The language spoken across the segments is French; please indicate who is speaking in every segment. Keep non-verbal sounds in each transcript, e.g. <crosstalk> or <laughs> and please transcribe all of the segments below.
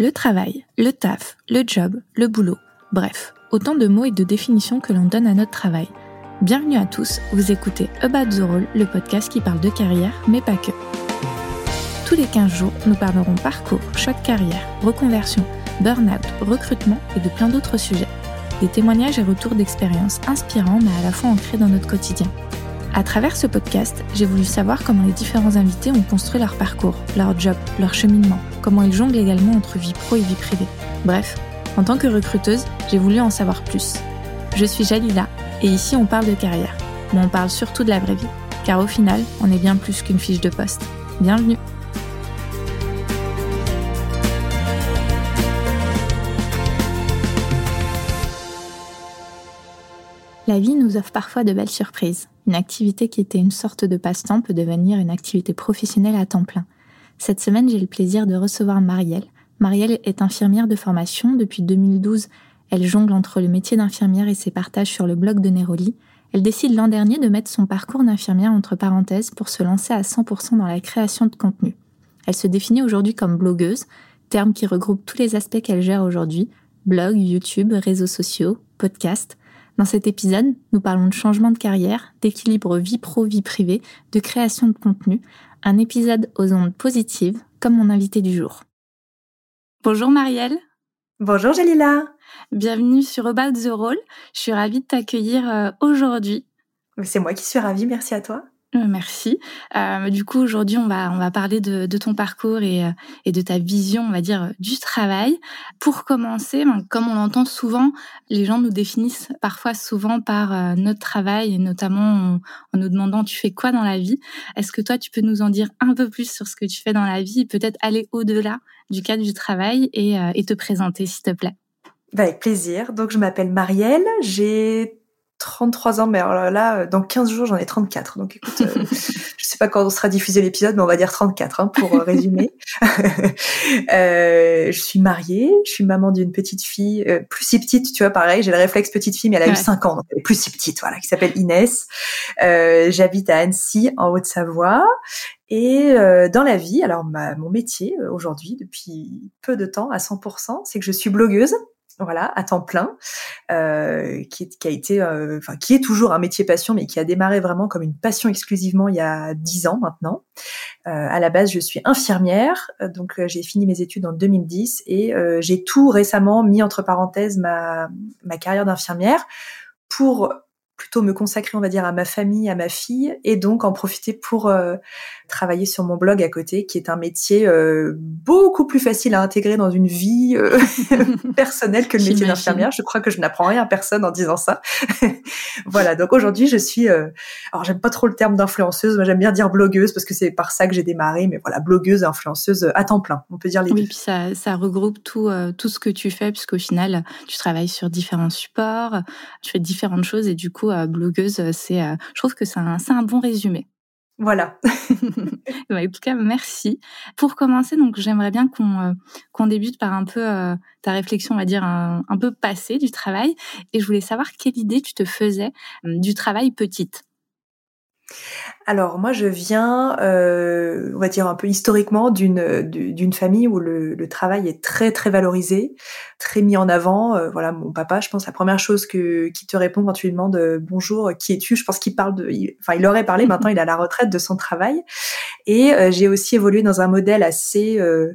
Speaker 1: Le travail, le taf, le job, le boulot, bref, autant de mots et de définitions que l'on donne à notre travail. Bienvenue à tous, vous écoutez About the Role, le podcast qui parle de carrière, mais pas que. Tous les 15 jours, nous parlerons parcours, choix de carrière, reconversion, burn-out, recrutement et de plein d'autres sujets. Des témoignages et retours d'expériences inspirants mais à la fois ancrés dans notre quotidien. À travers ce podcast, j'ai voulu savoir comment les différents invités ont construit leur parcours, leur job, leur cheminement, comment ils jonglent également entre vie pro et vie privée. Bref, en tant que recruteuse, j'ai voulu en savoir plus. Je suis Jalila et ici on parle de carrière, mais on parle surtout de la vraie vie, car au final, on est bien plus qu'une fiche de poste. Bienvenue La vie nous offre parfois de belles surprises. Une activité qui était une sorte de passe-temps peut devenir une activité professionnelle à temps plein. Cette semaine, j'ai le plaisir de recevoir Marielle. Marielle est infirmière de formation. Depuis 2012, elle jongle entre le métier d'infirmière et ses partages sur le blog de Neroli. Elle décide l'an dernier de mettre son parcours d'infirmière entre parenthèses pour se lancer à 100% dans la création de contenu. Elle se définit aujourd'hui comme blogueuse, terme qui regroupe tous les aspects qu'elle gère aujourd'hui, blog, YouTube, réseaux sociaux, podcast. Dans cet épisode, nous parlons de changement de carrière, d'équilibre vie pro-vie privée, de création de contenu, un épisode aux ondes positives, comme mon invité du jour. Bonjour Marielle.
Speaker 2: Bonjour Jalila.
Speaker 1: Bienvenue sur About the Role. Je suis ravie de t'accueillir euh, aujourd'hui.
Speaker 2: C'est moi qui suis ravie, merci à toi.
Speaker 1: Euh, merci. Euh, du coup, aujourd'hui, on va on va parler de, de ton parcours et, euh, et de ta vision, on va dire, du travail. Pour commencer, ben, comme on l'entend souvent, les gens nous définissent parfois souvent par notre travail et notamment en, nous demandant tu fais quoi dans la vie? Est-ce que toi, tu peux nous en dire un peu plus sur ce que tu fais dans la vie, peut-être aller au-delà du cadre du travail et, et te présenter, s'il te plaît?
Speaker 2: Bah, avec plaisir. Donc, je m'appelle Marielle, j'ai 33 ans, mais alors là, dans 15 jours, j'en ai 34. Donc écoute, euh, <laughs> je sais pas quand on sera diffusé l'épisode, mais on va dire 34 hein, pour euh, résumer. <laughs> euh, je suis mariée, je suis maman d'une petite fille, euh, plus si petite, tu vois, pareil, j'ai le réflexe petite fille, mais elle a eu 5 ans, donc elle est plus si petite, voilà, qui s'appelle Inès. J'habite à Annecy, en Haute-Savoie. Et dans la vie, alors ma, mon métier aujourd'hui, depuis peu de temps, à 100%, c'est que je suis blogueuse voilà, à temps plein, euh, qui, qui, a été, euh, qui est toujours un métier passion, mais qui a démarré vraiment comme une passion exclusivement il y a dix ans maintenant. Euh, à la base, je suis infirmière, donc euh, j'ai fini mes études en 2010 et euh, j'ai tout récemment mis entre parenthèses ma, ma carrière d'infirmière pour plutôt me consacrer, on va dire, à ma famille, à ma fille, et donc en profiter pour euh, travailler sur mon blog à côté, qui est un métier euh, beaucoup plus facile à intégrer dans une vie euh, <laughs> personnelle que le métier d'infirmière. Je crois que je n'apprends rien à personne en disant ça. <laughs> voilà, donc aujourd'hui, je suis, alors j'aime pas trop le terme d'influenceuse, moi j'aime bien dire blogueuse parce que c'est par ça que j'ai démarré, mais voilà, blogueuse, influenceuse à temps plein, on peut dire les
Speaker 1: oui,
Speaker 2: deux.
Speaker 1: puis ça, ça regroupe tout, tout ce que tu fais, puisqu'au final, tu travailles sur différents supports, tu fais différentes choses, et du coup, blogueuse, c'est, euh, je trouve que c'est un, un bon résumé.
Speaker 2: Voilà. <laughs>
Speaker 1: en tout cas, merci. Pour commencer, donc j'aimerais bien qu'on euh, qu'on débute par un peu euh, ta réflexion, on va dire un, un, peu passée du travail. Et je voulais savoir quelle idée tu te faisais du travail petite.
Speaker 2: Alors moi je viens, euh, on va dire un peu historiquement, d'une d'une famille où le, travail est très très valorisé, très mis en avant. Euh, voilà, mon papa, je pense la première chose que qui te répond quand tu lui demandes euh, bonjour, qui es-tu Je pense qu'il parle de, enfin il aurait parlé. Maintenant il a la retraite de son travail. Et euh, j'ai aussi évolué dans un modèle assez euh,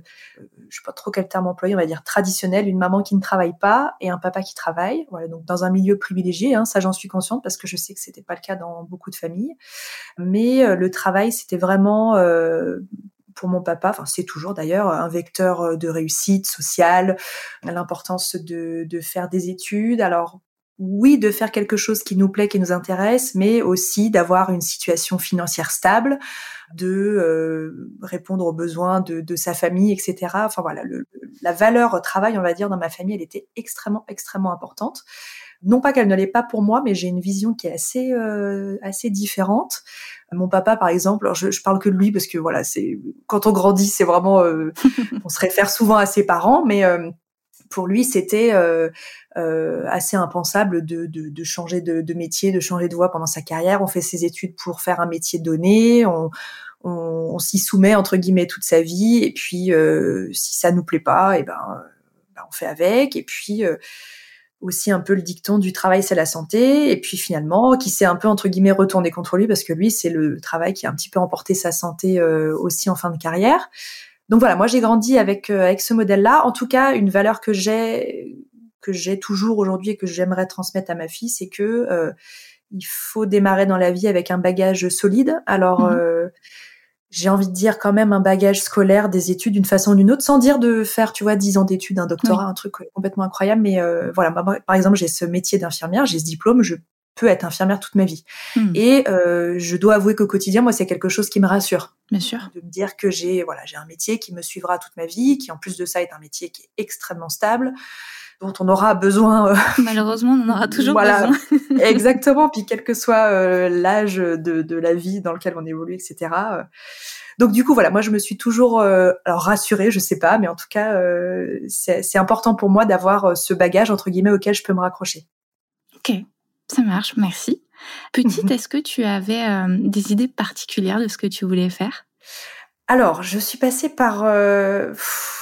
Speaker 2: je sais pas trop quel terme employer, on va dire traditionnel, une maman qui ne travaille pas et un papa qui travaille. Voilà, donc dans un milieu privilégié, hein, ça j'en suis consciente parce que je sais que c'était pas le cas dans beaucoup de familles. Mais euh, le travail, c'était vraiment euh, pour mon papa, enfin c'est toujours d'ailleurs un vecteur de réussite sociale, l'importance de, de faire des études. Alors oui, de faire quelque chose qui nous plaît, qui nous intéresse, mais aussi d'avoir une situation financière stable, de euh, répondre aux besoins de, de, sa famille, etc. Enfin voilà, le, la valeur travail, on va dire, dans ma famille, elle était extrêmement, extrêmement importante. Non pas qu'elle ne l'est pas pour moi, mais j'ai une vision qui est assez, euh, assez différente. Mon papa, par exemple, alors je, je, parle que de lui parce que voilà, c'est quand on grandit, c'est vraiment, euh, <laughs> on se réfère souvent à ses parents, mais euh, pour lui, c'était euh, euh, assez impensable de, de, de changer de, de, métier, de changer de voie pendant sa carrière. On fait ses études pour faire un métier donné. On, on, s'y soumet entre guillemets toute sa vie et puis si ça nous plaît pas, et eh ben, ben, on fait avec et puis aussi un peu le dicton du travail c'est la santé et puis finalement qui s'est un peu entre guillemets retourné contre lui parce que lui c'est le travail qui a un petit peu emporté sa santé euh, aussi en fin de carrière. Donc voilà, moi j'ai grandi avec euh, avec ce modèle-là. En tout cas, une valeur que j'ai que j'ai toujours aujourd'hui et que j'aimerais transmettre à ma fille, c'est que euh, il faut démarrer dans la vie avec un bagage solide. Alors mmh j'ai envie de dire quand même un bagage scolaire, des études d'une façon ou d'une autre, sans dire de faire, tu vois, dix ans d'études, un doctorat, un truc complètement incroyable. Mais euh, voilà, par exemple, j'ai ce métier d'infirmière, j'ai ce diplôme, je peux être infirmière toute ma vie. Hmm. Et euh, je dois avouer qu'au quotidien, moi, c'est quelque chose qui me rassure.
Speaker 1: Bien sûr.
Speaker 2: De me dire que j'ai voilà, j'ai un métier qui me suivra toute ma vie, qui en plus de ça est un métier qui est extrêmement stable dont on aura besoin.
Speaker 1: Euh, <laughs> Malheureusement, on aura toujours voilà, besoin. <laughs>
Speaker 2: exactement. Puis quel que soit euh, l'âge de, de, la vie dans lequel on évolue, etc. Euh. Donc du coup, voilà, moi je me suis toujours alors rassurée, je sais pas, mais en tout cas, c'est important pour moi d'avoir ce bagage entre guillemets auquel je peux me raccrocher.
Speaker 1: Ok, ça marche, merci. Petite, est-ce que tu avais des idées particulières de ce que tu voulais faire?
Speaker 2: Alors, je suis passée par euh,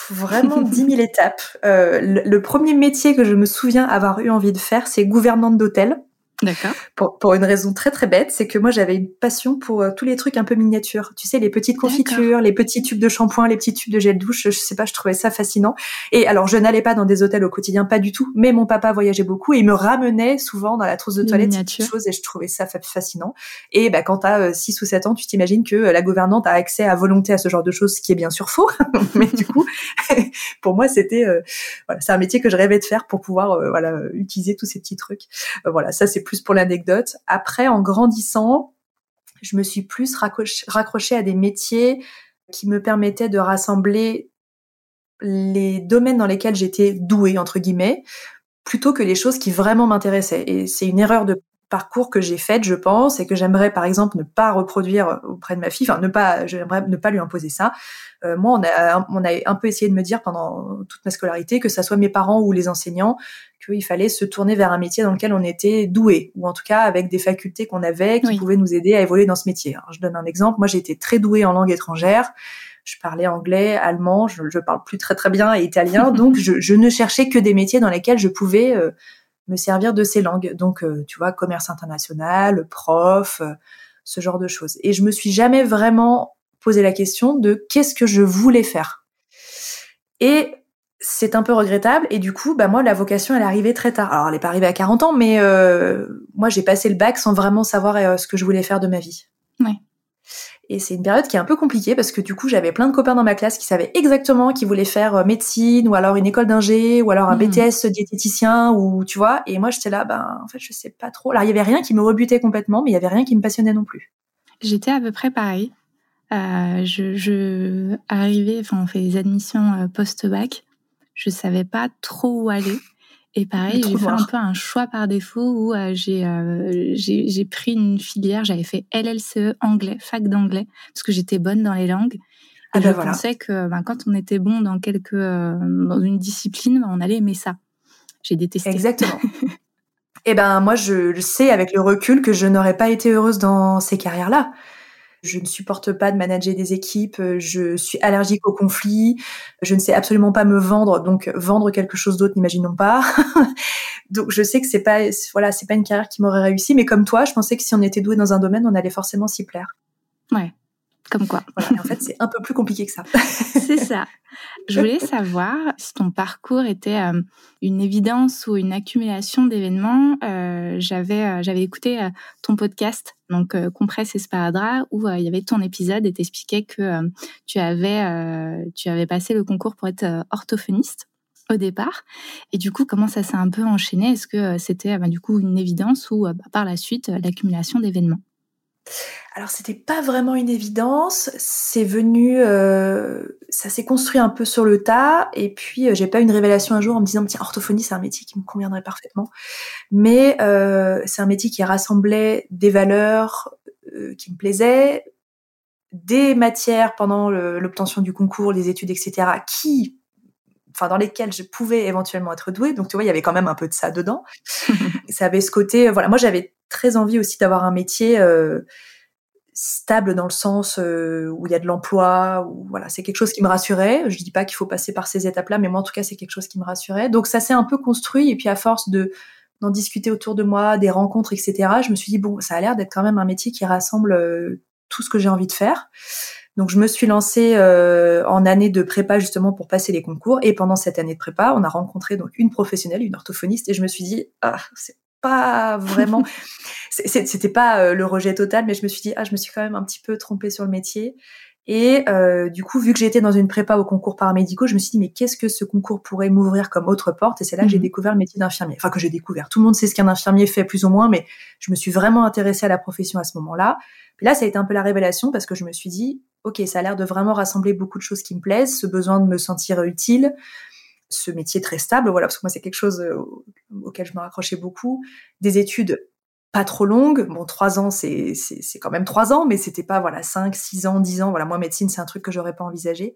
Speaker 2: vraiment <laughs> dix mille étapes. Euh, le, premier métier que je me souviens avoir eu envie de faire, c'est gouvernante d'hôtel.
Speaker 1: D'accord.
Speaker 2: Pour, pour, une raison très très bête, c'est que moi j'avais une passion pour euh, tous les trucs un peu miniatures. Tu sais, les petites confitures, les petits tubes de shampoing, les petits tubes de gel douche. Je sais pas, je trouvais ça fascinant. Et alors, je n'allais pas dans des hôtels au quotidien, pas du tout. Mais mon papa voyageait beaucoup et il me ramenait souvent dans la trousse de toilette ces choses et je trouvais ça fascinant. Et bah, quand t'as 6 euh, ou 7 ans, tu t'imagines que euh, la gouvernante a accès à volonté à ce genre de choses, ce qui est bien sûr faux. <laughs> mais du coup, <laughs> pour moi, c'était voilà, c'est un métier que je rêvais de faire pour pouvoir voilà utiliser tous ces petits trucs. voilà, ça c'est plus pour l'anecdote. Après, en grandissant, je me suis plus raccrochée à des métiers qui me permettaient de rassembler les domaines dans lesquels j'étais douée, entre guillemets, plutôt que les choses qui vraiment m'intéressaient. Et c'est une erreur de parcours que j'ai faite, je pense, et que j'aimerais, par exemple, ne pas reproduire auprès de ma fille, enfin, ne pas, j'aimerais ne pas lui imposer ça. Euh, moi, on a, on a un peu essayé de me dire pendant toute ma scolarité, que ça soit mes parents ou les enseignants, qu'il fallait se tourner vers un métier dans lequel on était doué, ou en tout cas avec des facultés qu'on avait qui pouvaient nous aider à évoluer dans ce métier. je donne un exemple. Moi, j'ai été très douée en langue étrangère. Je parlais anglais, allemand, je, je parle plus très très bien et italien, <laughs> donc je, je, ne cherchais que des métiers dans lesquels je pouvais euh, me servir de ces langues. Donc, euh, tu vois, commerce international, prof, euh, ce genre de choses. Et je me suis jamais vraiment posé la question de qu'est-ce que je voulais faire. Et c'est un peu regrettable et du coup bah moi la vocation elle est arrivée très tard alors elle n'est pas arrivée à 40 ans mais euh, moi j'ai passé le bac sans vraiment savoir euh, ce que je voulais faire de ma vie
Speaker 1: ouais.
Speaker 2: Et c'est une période qui est un peu compliquée parce que du coup j'avais plein de copains dans ma classe qui savaient exactement qu'ils voulaient faire euh, médecine ou alors une école d'ingé ou alors un hmm. BTS diététicien ou tu vois. Et moi j'étais là ben en fait je sais pas trop. Alors il y avait rien qui me rebutait complètement mais il y avait rien qui me passionnait non plus.
Speaker 1: J'étais à peu près pareil. Je, je arrivais enfin on fait les admissions post-bac. Je savais pas trop où aller. Et pareil, j'ai fait un peu un choix par défaut où euh, euh, j'ai j'ai pris une filière, j'avais fait LLCE anglais, fac d'anglais, parce que j'étais bonne dans les langues. Et ah je ben pensais que ben, quand on était bon dans quelque euh, dans une discipline, on allait aimer ça. J'ai détesté.
Speaker 2: Exactement. Et <laughs> eh ben moi je sais avec le recul que je n'aurais pas été heureuse dans ces carrières-là. Je ne supporte pas de manager des équipes. Euh, je suis allergique au conflit. Je ne sais absolument pas me vendre. Donc, vendre quelque chose d'autre, n'imaginons pas. <laughs> donc, je sais que c'est pas, voilà, c'est pas une carrière qui m'aurait réussi. Mais comme toi, je pensais que si on était doué dans un domaine, on allait forcément s'y plaire.
Speaker 1: Ouais. Comme quoi.
Speaker 2: en fait, c'est un peu plus compliqué que ça. <laughs>
Speaker 1: c'est ça. Je voulais savoir si ton parcours était euh, une évidence ou une accumulation d'événements. Euh, j'avais euh, j'avais écouté ton podcast, donc Compresse Esparadra, où il y avait ton épisode et t'expliquais que tu avais tu avais passé le concours pour être orthophoniste au départ. Et du coup, comment ça s'est un peu enchaîné? Est-ce que c'était bah, du coup une évidence ou bah, par la suite l'accumulation d'événements?
Speaker 2: Alors c'était pas vraiment une évidence, c'est venu, euh, ça s'est construit un peu sur le tas, et puis euh, j'ai pas eu une révélation un jour en me disant tiens orthophonie c'est un métier qui me conviendrait parfaitement, mais euh, c'est un métier qui rassemblait des valeurs qui me plaisaient, des matières pendant l'obtention du concours, les études etc. qui enfin dans lesquelles je pouvais éventuellement être douée. Donc tu vois, il y avait quand même un peu de ça dedans. <laughs> ça avait ce côté, voilà, moi j'avais très envie aussi d'avoir un métier stable dans le sens où il y a de l'emploi, ou voilà, c'est quelque chose qui me rassurait. Je dis pas qu'il faut passer par ces étapes-là, mais moi en tout cas c'est quelque chose qui me rassurait. Donc ça s'est un peu construit et puis à force de d'en discuter autour de moi, des rencontres, etc. Je me suis dit bon, ça a l'air d'être quand même un métier qui rassemble tout ce que j'ai envie de faire. Donc je me suis lancée euh, en année de prépa justement pour passer les concours. Et pendant cette année de prépa, on a rencontré donc une professionnelle, une orthophoniste. Et je me suis dit ah c'est pas vraiment <laughs> c'était pas euh, le rejet total mais je me suis dit ah je me suis quand même un petit peu trompée sur le métier et euh, du coup vu que j'étais dans une prépa au concours paramédicaux, je me suis dit mais qu'est-ce que ce concours pourrait m'ouvrir comme autre porte? Et c'est là que j'ai mmh découvert le métier d'infirmier. Enfin que j'ai découvert. Tout le monde sait ce qu'un infirmier fait plus ou moins mais je me suis vraiment intéressée à la profession à ce moment-là. Puis là ça a été un peu la révélation parce que je me suis dit ok, ça a l'air de vraiment rassembler beaucoup de choses qui me plaisent, ce besoin de me sentir utile, ce métier très stable, voilà, parce que moi c'est quelque chose euh, auquel je me raccrochais beaucoup, des études pas trop longues, bon trois ans c'est c'est quand même trois ans, mais c'était pas voilà cinq, six ans, dix ans, voilà moi médecine c'est un truc que j'aurais pas envisagé.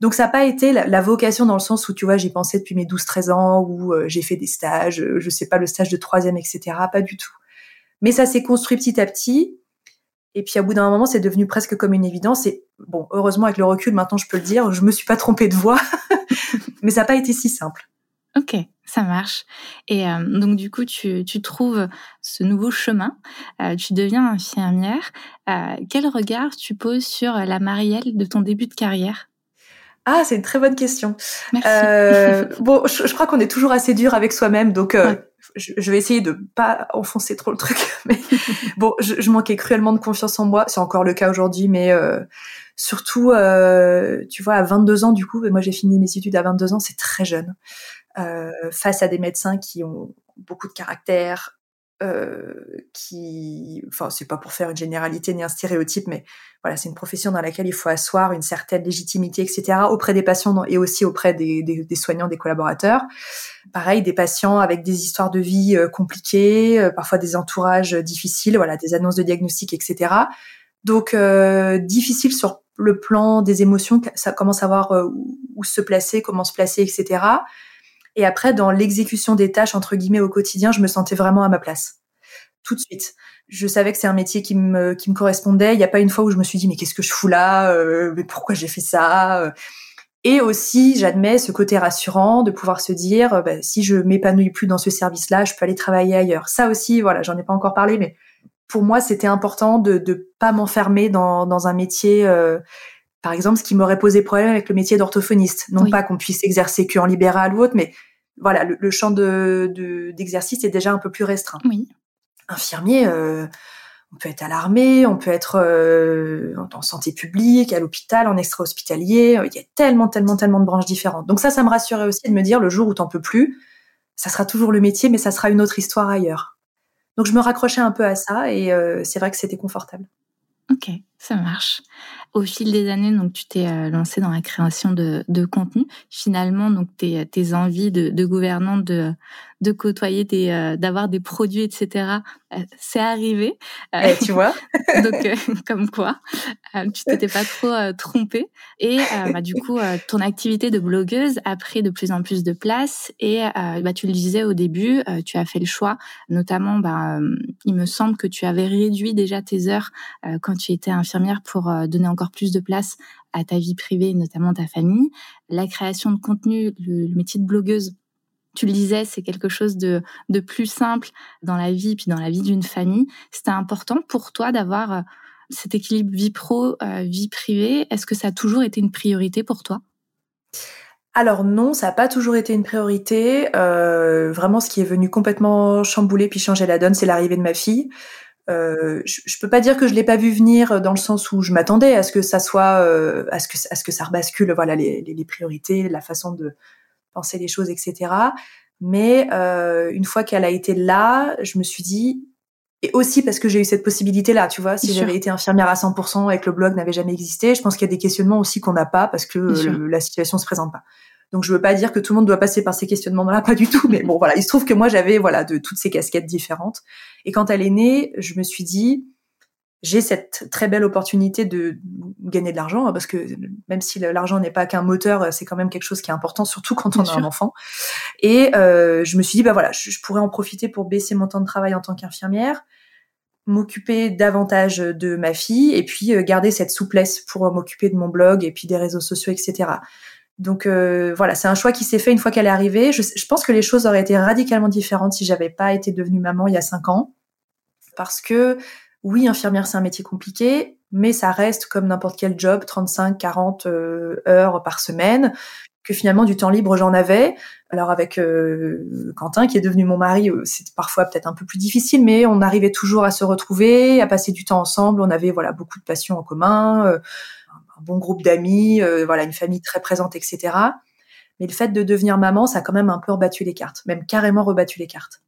Speaker 2: Donc ça n'a pas été la, vocation dans le sens où tu vois j'ai pensé depuis mes 12-13 ans où euh, j'ai fait des stages, euh, je sais pas le stage de troisième etc. Pas du tout. Mais ça s'est construit petit à petit. Et puis, à bout d'un moment, c'est devenu presque comme une évidence. Et bon, heureusement, avec le recul, maintenant, je peux le dire, je me suis pas trompée de voix, <laughs> mais ça n'a pas été si simple.
Speaker 1: Ok, ça marche. Et euh, donc, du coup, tu, tu, trouves ce nouveau chemin, euh, tu deviens infirmière. Euh, quel regard tu poses sur la Marielle de ton début de carrière?
Speaker 2: Ah, c'est une très bonne question. Euh, bon, je, crois qu'on est toujours assez dur avec soi-même, donc je, vais essayer de pas enfoncer trop le truc. <laughs> Mais bon, je, manquais cruellement de confiance en moi. C'est encore le cas aujourd'hui, mais surtout, tu vois, à 22 ans, du coup, moi j'ai fini mes études à 22 ans, c'est très jeune. Euh, face à des médecins qui ont beaucoup de caractère, euh, qui, enfin, c'est pas pour faire une généralité ni un stéréotype, mais voilà, c'est une profession dans laquelle il faut asseoir une certaine légitimité, etc., auprès des patients et aussi auprès des, soignants, des collaborateurs. Pareil, des patients avec des histoires de vie euh, compliquées, euh, parfois des entourages difficiles, voilà, des annonces de diagnostic, etc. Donc, difficile sur le plan des émotions, ça commence où se placer, comment se placer, etc. Et après, dans l'exécution des tâches, entre guillemets, au quotidien, je me sentais vraiment à ma place. Tout de suite. Je savais que c'est un métier qui me, qui me correspondait. Il n'y a pas une fois où je me suis dit, mais qu'est-ce que je fous là euh, Mais pourquoi j'ai fait ça Et aussi, j'admets ce côté rassurant de pouvoir se dire, bah, si je m'épanouis plus dans ce service-là, je peux aller travailler ailleurs. Ça aussi, voilà, j'en ai pas encore parlé, mais pour moi, c'était important de ne pas m'enfermer dans, dans un métier... Euh, par exemple, ce qui m'aurait posé problème avec le métier d'orthophoniste. Non pas qu'on puisse exercer que en libéral ou autre, mais voilà, le, champ de, d'exercice est déjà un peu plus restreint.
Speaker 1: Oui.
Speaker 2: Infirmier, euh, on peut être à l'armée, on peut être euh, en santé publique, à l'hôpital, en extra-hospitalier. Il y a tellement, tellement, tellement de branches différentes. Donc ça, ça me rassurait aussi de me dire, le jour où t'en peux plus, ça sera toujours le métier, mais ça sera une autre histoire ailleurs. Donc je me raccrochais un peu à ça et euh, c'est vrai que c'était confortable.
Speaker 1: Ok, ça marche. Au fil des années, donc tu t'es euh, lancé dans la création de, de contenu. Finalement, donc tes, tes envies de, de gouvernante de, de côtoyer euh, d'avoir des produits, etc. Euh, c'est arrivé.
Speaker 2: Euh, eh, tu vois. <laughs>
Speaker 1: donc, comme quoi, tu t'étais pas trop trompée. Et bah, du coup, ton activité de blogueuse a pris de plus en plus de place. Et bah, tu le disais au début, tu as fait le choix, notamment, bah, il me semble que tu avais réduit déjà tes heures quand tu étais pour donner encore plus de place à ta vie privée, notamment ta famille. La création de contenu, le métier de blogueuse tu le disais, c'est quelque chose de, plus simple dans la vie, puis dans la vie d'une famille. C'était important pour toi d'avoir euh, cet équilibre vie pro, euh, vie privée. Est-ce que ça a toujours été une priorité pour toi?
Speaker 2: Alors non, ça n'a pas toujours été une priorité. Euh, vraiment, ce qui est venu complètement chambouler puis changer la donne, c'est l'arrivée de ma fille. Je, je peux pas dire que je l'ai pas vu venir dans le sens où je m'attendais à ce que ça soit, à ce que à ce que ça rebascule, voilà les, les, les priorités, la façon de penser les choses, etc. Mais euh, une fois qu'elle a été là, je me suis dit, et aussi parce que j'ai eu cette possibilité-là, tu vois, si j'avais été infirmière à 100% et que le blog n'avait jamais existé, je pense qu'il y a des questionnements aussi qu'on n'a pas parce que la situation se présente pas. Donc je veux pas dire que tout le monde doit passer par ces questionnements-là, pas du tout, mais bon voilà, il se trouve que moi j'avais voilà de toutes ces casquettes différentes. Et quand elle est née, je me suis dit, j'ai cette très belle opportunité de gagner de l'argent, hein, parce que même si l'argent n'est pas qu'un moteur, c'est quand même quelque chose qui est important, surtout quand on a un enfant. Et euh, je me suis dit, bah voilà, je, pourrais en profiter pour baisser mon temps de travail en tant qu'infirmière, m'occuper davantage de ma fille et puis garder cette souplesse pour m'occuper de mon blog et puis des réseaux sociaux, etc. Donc voilà, c'est un choix qui s'est fait une fois qu'elle est arrivée. Je, pense que les choses auraient été radicalement différentes si j'avais pas été devenue maman il y a cinq ans, parce que oui, infirmière c'est un métier compliqué, mais ça reste comme n'importe quel job, 35, 40 euh, heures par semaine, que finalement du temps libre j'en avais. Alors avec euh, Quentin qui est devenu mon mari, euh, c'était parfois peut-être un peu plus difficile, mais on arrivait toujours à se retrouver, à passer du temps ensemble. On avait voilà beaucoup de passions en commun, un bon groupe d'amis, voilà une famille très présente, etc. Mais le fait de devenir maman, ça a quand même un peu rebattu les cartes, même carrément rebattu les cartes.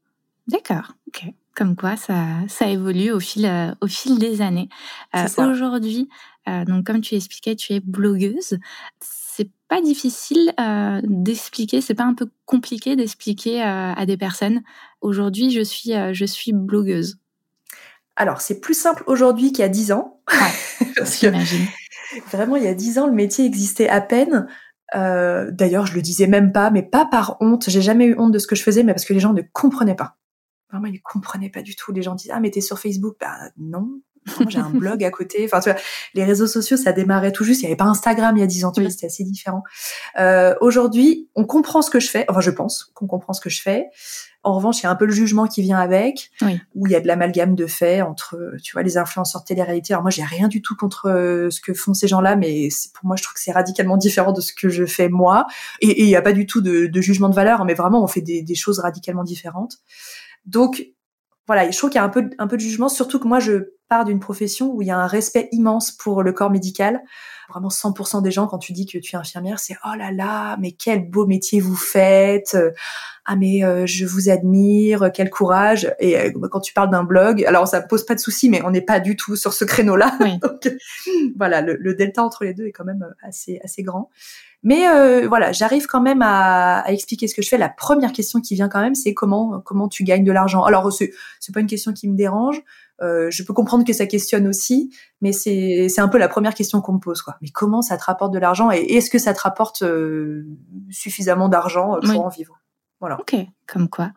Speaker 1: D'accord, ok. Comme quoi, ça, ça évolue au fil, euh, au fil des années. Euh, Aujourd'hui, euh, donc comme tu expliquais, tu es blogueuse. C'est pas difficile euh, d'expliquer, c'est pas un peu compliqué d'expliquer à des personnes. Aujourd'hui, je suis, je suis blogueuse.
Speaker 2: Alors, c'est plus simple aujourd'hui qu'il y a dix ans. <laughs> Parce que vraiment, il y a dix ans, le métier existait à peine. D'ailleurs, je le disais même pas, mais pas par honte. J'ai jamais eu honte de ce que je faisais, mais parce que les gens ne comprenaient pas. Vraiment, ils comprenaient pas du tout. Les gens disent ah mais t'es sur Facebook, bah non. J'ai un blog à côté. Enfin, tu vois, les réseaux sociaux, ça démarrait tout juste. Il y avait pas Instagram il y a dix ans. Tu vois, c'était assez différent. Euh, Aujourd'hui, on comprend ce que je fais. Enfin, je pense qu'on comprend ce que je fais. En revanche, il y a un peu le jugement qui vient avec, oui. où il y a de l'amalgame de faits entre, tu vois, les influenceurs télé-réalité. Alors moi, j'ai rien du tout contre euh, ce que font ces gens-là, mais pour moi, je trouve que c'est radicalement différent de ce que je fais moi. Et il n'y a pas du tout de, de, jugement de valeur, mais vraiment, on fait des, des choses radicalement différentes. Donc, voilà, je trouve qu'il y a un peu, un peu de jugement, surtout que moi, je pars d'une profession où il y a un respect immense pour le corps médical. Vraiment 100% des gens, quand tu dis que tu es infirmière, c'est oh là là, mais quel beau métier vous faites. Ah mais euh, je vous admire, quel courage. Et euh, quand tu parles d'un blog, alors ça pose pas de souci, mais on n'est pas du tout sur ce créneau-là. <laughs> Donc voilà, le, le, delta entre les deux est quand même assez assez grand. Mais euh, voilà, j'arrive quand même à, à, expliquer ce que je fais. La première question qui vient quand même, c'est comment comment tu gagnes de l'argent. Alors c'est c'est pas une question qui me dérange. Euh, je peux comprendre que ça questionne aussi, mais c'est c'est un peu la première question qu'on me pose quoi. Mais comment ça te rapporte de l'argent et est-ce que ça te rapporte euh, suffisamment d'argent euh, pour en vivre? Voilà.
Speaker 1: Ok, comme quoi.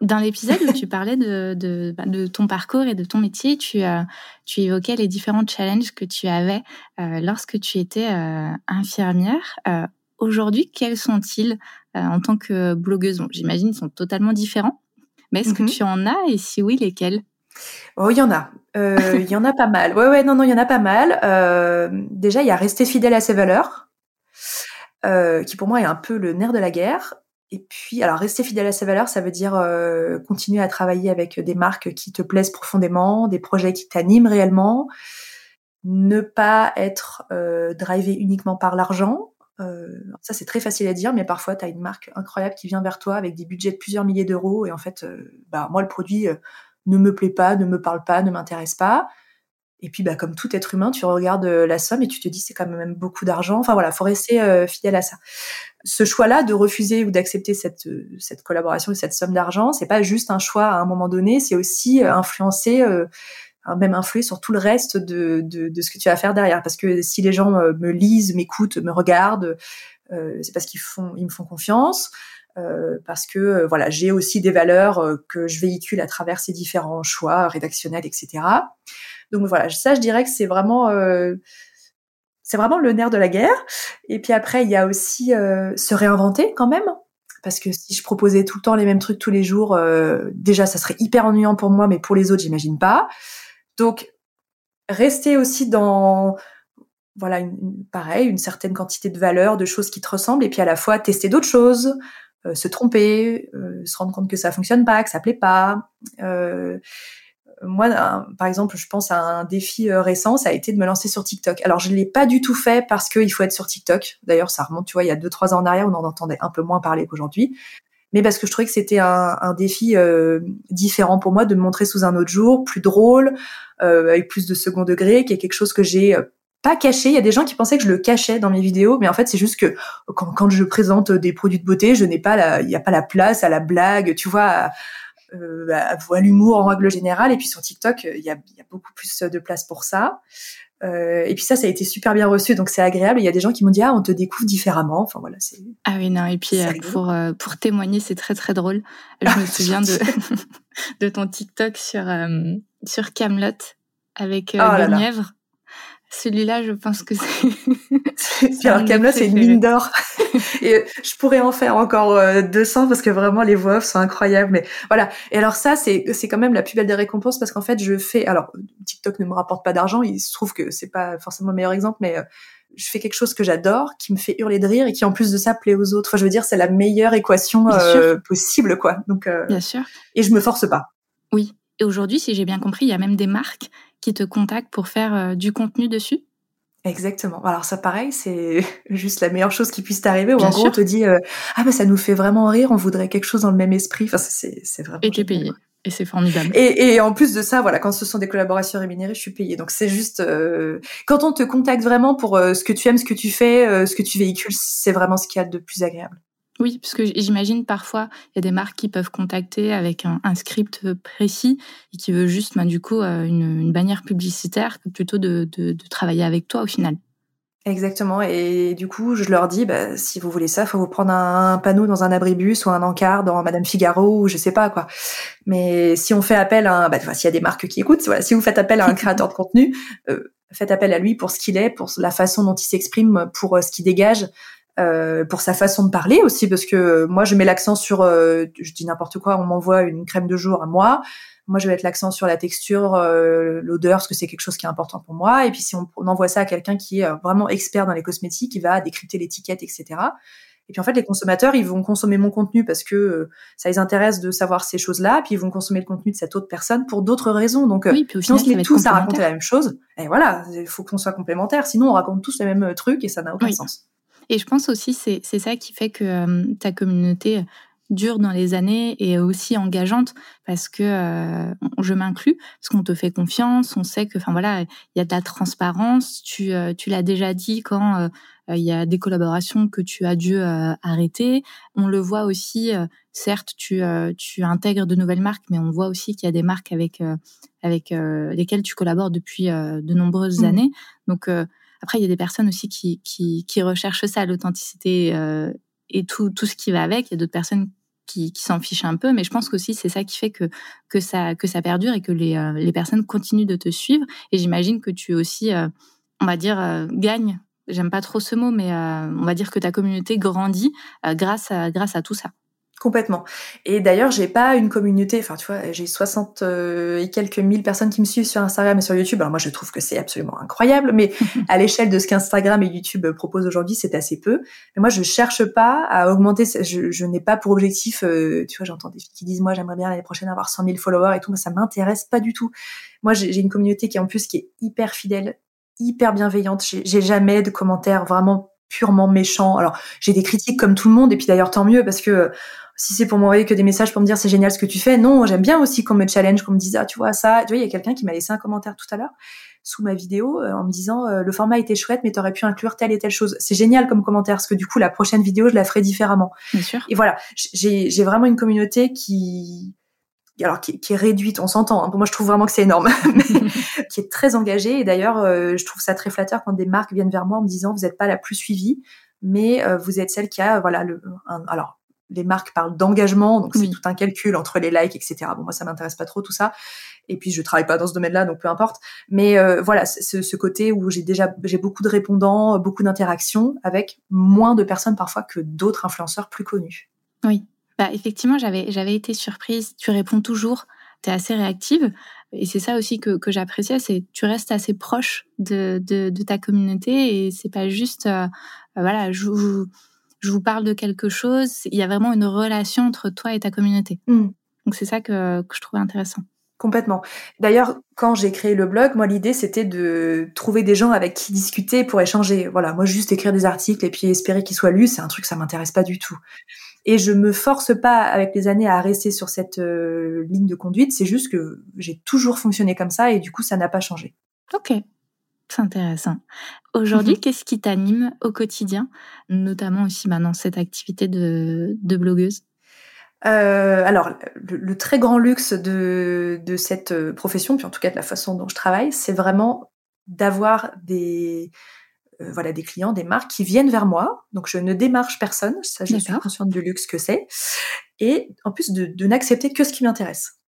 Speaker 1: Dans l'épisode où tu parlais de, de, bah, de, ton parcours et de ton métier, tu, euh, tu évoquais les différents challenges que tu avais euh, lorsque tu étais euh, infirmière. Euh, Aujourd'hui, quels sont-ils euh, en tant que blogueuse? Bon, J'imagine qu'ils sont totalement différents. Mais est-ce que mm-hmm. tu en as? Et si oui, lesquels?
Speaker 2: Oh, il y en a. Il y en a pas mal. Ouais, ouais, non, non, il y en a pas mal. déjà, il y a rester fidèle à ses valeurs, qui pour moi est un peu le nerf de la guerre. Et puis, alors rester fidèle à ses valeurs, ça veut dire euh, continuer à travailler avec des marques qui te plaisent profondément, des projets qui t'animent réellement, ne pas être euh, drivé uniquement par l'argent. Euh, ça, c'est très facile à dire, mais parfois, tu as une marque incroyable qui vient vers toi avec des budgets de plusieurs milliers d'euros, et en fait, bah, moi, le produit ne me plaît pas, ne me parle pas, ne m'intéresse pas. Et puis, bah, comme tout être humain, tu regardes euh, la somme et tu te dis c'est quand même beaucoup d'argent. Enfin voilà, faut rester euh, fidèle à ça. Ce choix-là de refuser ou d'accepter cette euh, cette collaboration et cette somme d'argent, c'est pas juste un choix à un moment donné, c'est aussi euh, influencer, euh, même influer sur tout le reste de, de, de, ce que tu vas faire derrière. Parce que si les gens me lisent, m'écoutent, me regardent, c'est parce qu'ils font ils me font confiance. Euh, parce que voilà, j'ai aussi des valeurs que je véhicule à travers ces différents choix rédactionnels, etc. Donc voilà, ça je dirais que c'est vraiment euh, c'est vraiment le nerf de la guerre. Et puis après il y a aussi euh, se réinventer quand même. Parce que si je proposais tout le temps les mêmes trucs tous les jours, euh, déjà ça serait hyper ennuyant pour moi, mais pour les autres j'imagine pas. Donc rester aussi dans voilà pareil une certaine quantité de valeurs, de choses qui te ressemblent, et puis à la fois tester d'autres choses, se tromper, se rendre compte que ça fonctionne pas, que ça plaît pas. Euh, moi, par exemple, je pense à un défi euh, récent, ça a été de me lancer sur TikTok. Alors, je l'ai pas du tout fait parce qu'il faut être sur TikTok. D'ailleurs, ça remonte, tu vois, il y a deux, trois ans en arrière, on en entendait un peu moins parler qu'aujourd'hui. Mais parce que je trouvais que c'était un, un, défi euh, différent pour moi de me montrer sous un autre jour, plus drôle, euh, avec plus de second degré, qui est quelque chose que j'ai euh, pas caché. Il y a des gens qui pensaient que je le cachais dans mes vidéos, mais en fait, c'est juste que quand, quand, je présente des produits de beauté, je n'ai pas il n'y a pas la place à la blague, tu vois, euh, à l'humour en règle générale. Et puis sur TikTok, il y a, y a, beaucoup plus de place pour ça. Euh, et puis ça, ça a été super bien reçu, donc c'est agréable. Il y a des gens qui m'ont dit ah, on te découvre différemment. Enfin voilà, c'est.
Speaker 1: Ah oui non. Et puis euh, pour euh, pour témoigner, c'est très très drôle. Je me <laughs> souviens de <laughs> de ton TikTok sur sur Camelot avec euh, oh. Celui-là, je pense que c'est. <laughs>
Speaker 2: Pierre Camelot, c'est une mine d'or. <laughs> et je pourrais en faire encore 200 euh, parce que vraiment les voix off sont incroyables. Mais voilà. Et alors ça, c'est c'est quand même la plus belle des récompenses parce qu'en fait, je fais. Alors TikTok ne me rapporte pas d'argent. Il se trouve que c'est pas forcément le meilleur exemple, mais euh, je fais quelque chose que j'adore, qui me fait hurler de rire et qui en plus de ça plaît aux autres. Enfin, je veux dire, c'est la meilleure équation euh, possible, quoi. Donc,
Speaker 1: bien sûr.
Speaker 2: Et je me force pas.
Speaker 1: Oui. Et aujourd'hui, si j'ai bien compris, il y a même des marques qui te contactent pour faire du contenu dessus?
Speaker 2: Exactement. Alors ça, pareil, c'est <laughs> juste la meilleure chose qui puisse t'arriver. Ou en gros, on te dit euh, ah ben ça nous fait vraiment rire, on voudrait quelque chose dans le même esprit. Enfin, c'est c'est vraiment.
Speaker 1: Et t'es payé. Et c'est formidable.
Speaker 2: Et, et, en plus de ça, voilà, quand ce sont des collaborations rémunérées, je suis payée. Donc c'est juste euh, quand on te contacte vraiment pour euh, ce que tu aimes, ce que tu fais, ce que tu véhicules, c'est vraiment ce qu'il y a de plus agréable.
Speaker 1: Oui, parce que j'imagine parfois il y a des marques qui peuvent contacter avec un, script précis et qui veut juste, bah, du coup, euh, une, bannière publicitaire plutôt de, de, travailler avec toi au final.
Speaker 2: Exactement. Et du coup, je leur dis, bah, si vous voulez ça, faut vous prendre un, panneau dans un abribus ou un encart dans Madame Figaro ou je sais pas quoi. Mais si on fait appel à, un, bah, s'il y a des marques qui écoutent, voilà, si vous faites appel à un créateur de contenu, euh, faites appel à lui pour ce qu'il est, pour la façon dont il s'exprime, pour euh, ce qu'il dégage. Euh, pour sa façon de parler aussi, parce que moi je mets l'accent sur, euh, je dis n'importe quoi, on m'envoie une crème de jour à moi, moi je vais mettre l'accent sur la texture, euh, l'odeur, parce que c'est quelque chose qui est important pour moi, et puis si on, envoie ça à quelqu'un qui est vraiment expert dans les cosmétiques, il va décrypter l'étiquette, etc. Et puis en fait, les consommateurs, ils vont consommer mon contenu parce que ça les intéresse de savoir ces choses-là, puis ils vont consommer le contenu de cette autre personne pour d'autres raisons. Donc,
Speaker 1: oui, puis final,
Speaker 2: si on se met tous à raconter la même chose, et voilà, il faut qu'on soit complémentaires. Sinon, on raconte tous les mêmes trucs et ça n'a aucun sens.
Speaker 1: Et je pense aussi c'est c'est ça qui fait que euh, ta communauté dure dans les années et aussi engageante parce que euh, je m'inclus parce qu'on te fait confiance, on sait que enfin voilà, il y a de la transparence, tu euh, tu l'as déjà dit quand il y a des collaborations que tu as dû arrêter, on le voit aussi certes tu tu intègres de nouvelles marques mais on voit aussi qu'il y a des marques avec avec lesquelles tu collabores depuis de nombreuses mmh. années. Donc après, il y a des personnes aussi qui, qui, recherchent ça, l'authenticité euh, et tout, tout ce qui va avec. Il y a d'autres personnes qui, qui s'en fichent un peu, mais je pense qu'aussi c'est ça qui fait que, que, ça, que ça perdure et que les, euh, les personnes continuent de te suivre. Et j'imagine que tu aussi, euh, on va dire, gagnes. J'aime pas trop ce mot, mais on va dire que ta communauté grandit grâce, à, grâce à tout ça.
Speaker 2: Complètement. Et d'ailleurs, j'ai pas une communauté. Enfin, tu vois, j'ai 60 euh, et quelques mille personnes qui me suivent sur Instagram et sur YouTube. Alors moi, je trouve que c'est absolument incroyable, mais <laughs> à l'échelle de ce qu'Instagram et YouTube proposent aujourd'hui, c'est assez peu. Mais moi, je cherche pas à augmenter. Je, je n'ai pas pour objectif. Euh, tu vois, j'entends des filles qui disent moi, j'aimerais bien l'année prochaine avoir 100 000 followers et tout. Moi, ça m'intéresse pas du tout. Moi, j'ai une communauté qui en plus qui est hyper fidèle, hyper bienveillante. J'ai jamais de commentaires vraiment purement méchants. Alors, j'ai des critiques comme tout le monde, et puis d'ailleurs tant mieux parce que si c'est pour m'envoyer que des messages pour me dire c'est génial ce que tu fais, non, j'aime bien aussi qu'on me challenge, qu'on me dise ah tu vois ça, tu vois il y a quelqu'un qui m'a laissé un commentaire tout à l'heure sous ma vidéo euh, en me disant euh, le format était chouette mais t'aurais pu inclure telle et telle chose. C'est génial comme commentaire parce que du coup la prochaine vidéo je la ferai différemment.
Speaker 1: Bien sûr.
Speaker 2: Et voilà, j'ai j'ai vraiment une communauté qui alors qui, qui est réduite, on s'entend. Hein. Pour moi, je trouve vraiment que c'est énorme, <laughs> qui est très engagée. Et d'ailleurs, euh, je trouve ça très flatteur quand des marques viennent vers moi en me disant vous n'êtes pas la plus suivie, mais vous êtes celle qui a voilà le un, alors les marques parlent d'engagement, donc c'est tout un calcul entre les likes, etc. Bon, moi, ça m'intéresse pas trop tout ça. Et puis, je travaille pas dans ce domaine-là, donc peu importe. Mais euh, voilà, ce, ce, côté où j'ai déjà j'ai beaucoup de répondants, beaucoup d'interactions avec moins de personnes parfois que d'autres influenceurs plus connus.
Speaker 1: Oui, bah effectivement, j'avais j'avais été surprise. Tu réponds toujours, tu es assez réactive. Et c'est ça aussi que, que j'appréciais, c'est tu restes assez proche de, de, de ta communauté et c'est pas juste, euh, voilà, je, je je vous parle de quelque chose, il y a vraiment une relation entre toi et ta communauté. Mm. Donc c'est ça que, que je trouvais intéressant.
Speaker 2: Complètement. D'ailleurs, quand j'ai créé le blog, moi l'idée c'était de trouver des gens avec qui discuter pour échanger. Voilà, moi juste écrire des articles et puis espérer qu'ils soient lus, c'est un truc ça m'intéresse pas du tout. Et je me force pas avec les années à rester sur cette euh, ligne de conduite, c'est juste que j'ai toujours fonctionné comme ça et du coup ça n'a pas changé.
Speaker 1: OK. C'est intéressant. Aujourd'hui, mhm. qu'est-ce qui t'anime au quotidien, notamment aussi maintenant bah, cette activité de, de blogueuse?
Speaker 2: Euh, alors, le, très grand luxe de, de cette euh, profession, puis en tout cas de la façon dont je travaille, c'est vraiment d'avoir des, euh, voilà, des clients, des marques qui viennent vers moi. Donc, je ne démarche personne. Ça, je suis consciente du luxe que c'est. Et en plus de, de n'accepter que ce qui m'intéresse.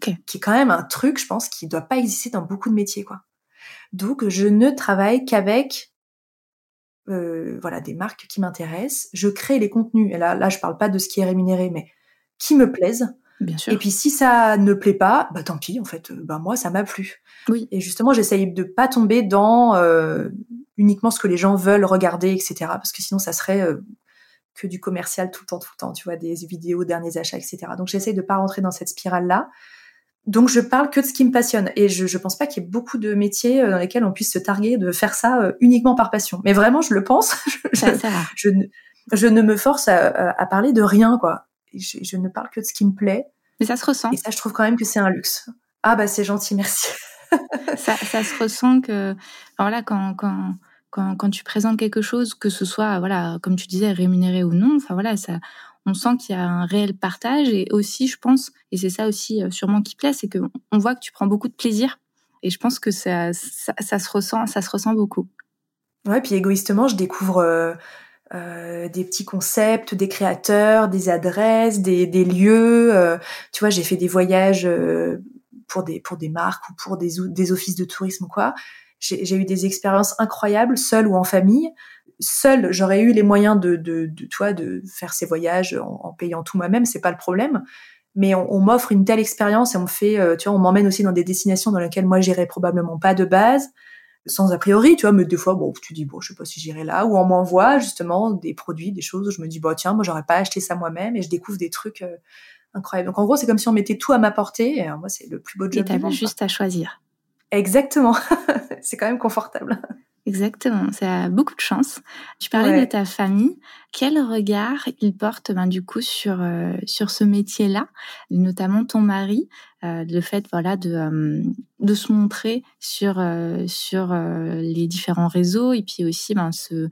Speaker 2: qui est quand même un truc, je pense, qui doit pas exister dans beaucoup de métiers, quoi. Donc, je ne travaille qu'avec euh, voilà des marques qui m'intéressent. Je crée les contenus. Et là, là, je parle pas de ce qui est rémunéré, mais qui me plaisent.
Speaker 1: Bien sûr.
Speaker 2: Et puis si ça ne plaît pas, bah tant pis. En fait, bah moi, ça m'a plu.
Speaker 1: Oui.
Speaker 2: Et justement, j'essaye de pas tomber dans euh, uniquement ce que les gens veulent regarder, etc. Parce que sinon, ça serait euh, que du commercial tout le temps, tout le temps. Tu vois, des vidéos, derniers achats, etc. Donc, j'essaye de pas rentrer dans cette spirale-là. Donc je parle que de ce qui me passionne et je, je pense pas qu'il y ait beaucoup de métiers euh, dans lesquels on puisse se targuer de faire ça euh, uniquement par passion. Mais vraiment, je le pense. <laughs> je, je, ne, je, ne me force à, à, parler de rien quoi. Je, je, ne parle que de ce qui me plaît.
Speaker 1: Mais ça se ressent.
Speaker 2: Et ça, je trouve quand même que c'est un luxe. Ah bah c'est gentil, merci. <laughs>
Speaker 1: ça, ça, se ressent que voilà quand quand quand, quand tu présentes quelque chose, que ce soit voilà comme tu disais rémunéré ou non, enfin voilà ça on sent qu'il y a un réel partage et aussi, je pense, et c'est ça aussi euh, sûrement qui plaît, c'est qu'on voit que tu prends beaucoup de plaisir et je pense que ça, ça, se ressent, ça se ressent beaucoup.
Speaker 2: Ouais, puis égoïstement, je découvre euh, euh, des petits concepts, des créateurs, des adresses, des, des lieux. Tu vois, j'ai fait des voyages pour des pour des marques ou pour des des offices de tourisme ou quoi. J'ai eu des expériences incroyables, seule ou en famille seule, j'aurais eu les moyens de, de, de, toi, de faire ces voyages en, payant tout moi-même, c'est pas le problème. Mais on, m'offre une telle expérience et on fait, euh, tu vois, on m'emmène aussi dans des destinations dans lesquelles moi j'irais probablement pas de base, sans a priori, tu vois. Mais des fois, bon, tu dis bon, je sais pas si j'irai là, ou on m'envoie justement des produits, des choses où je me dis bon, tiens, moi j'aurais pas acheté ça moi-même et je découvre des trucs euh, incroyables. Donc en gros, c'est comme si on mettait tout à ma portée. Et, moi, c'est le plus beau job.
Speaker 1: Et t'avais juste à choisir.
Speaker 2: Exactement. <laughs> c'est quand même confortable.
Speaker 1: Exactement, ça a beaucoup de chance. Tu parlais de ta famille. Quel regard ils portent ben, du coup sur euh, sur ce métier-là, notamment ton mari, euh, le fait voilà de euh, de se montrer sur euh, sur euh, les différents réseaux et puis aussi ben ce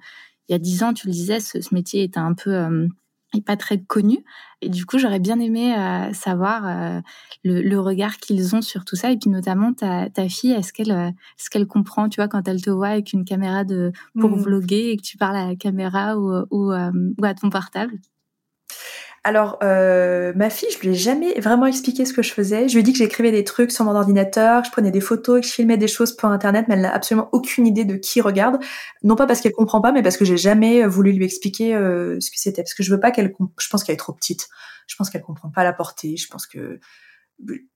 Speaker 1: il y a dix ans tu le disais ce, ce métier était un peu et pas très connu. Et du coup, j'aurais bien aimé euh, savoir euh, le, le, regard qu'ils ont sur tout ça. Et puis notamment ta, ta fille, est-ce qu'elle euh, est-ce qu'elle comprend, tu vois, quand elle te voit avec une caméra de pour mmh. vlogger et que tu parles à la caméra ou, ou, ou à ton portable?
Speaker 2: Alors, euh, ma fille, je lui ai jamais vraiment expliqué ce que je faisais. Je lui ai dit que j'écrivais des trucs sur mon ordinateur, que je prenais des photos, que je filmais des choses pour Internet, mais elle n'a absolument aucune idée de qui regarde. Non pas parce qu'elle comprend pas, mais parce que j'ai jamais voulu lui expliquer euh, ce que c'était. Parce que je veux pas qu'elle... Je pense qu'elle est trop petite. Je pense qu'elle comprend pas la portée. Je pense que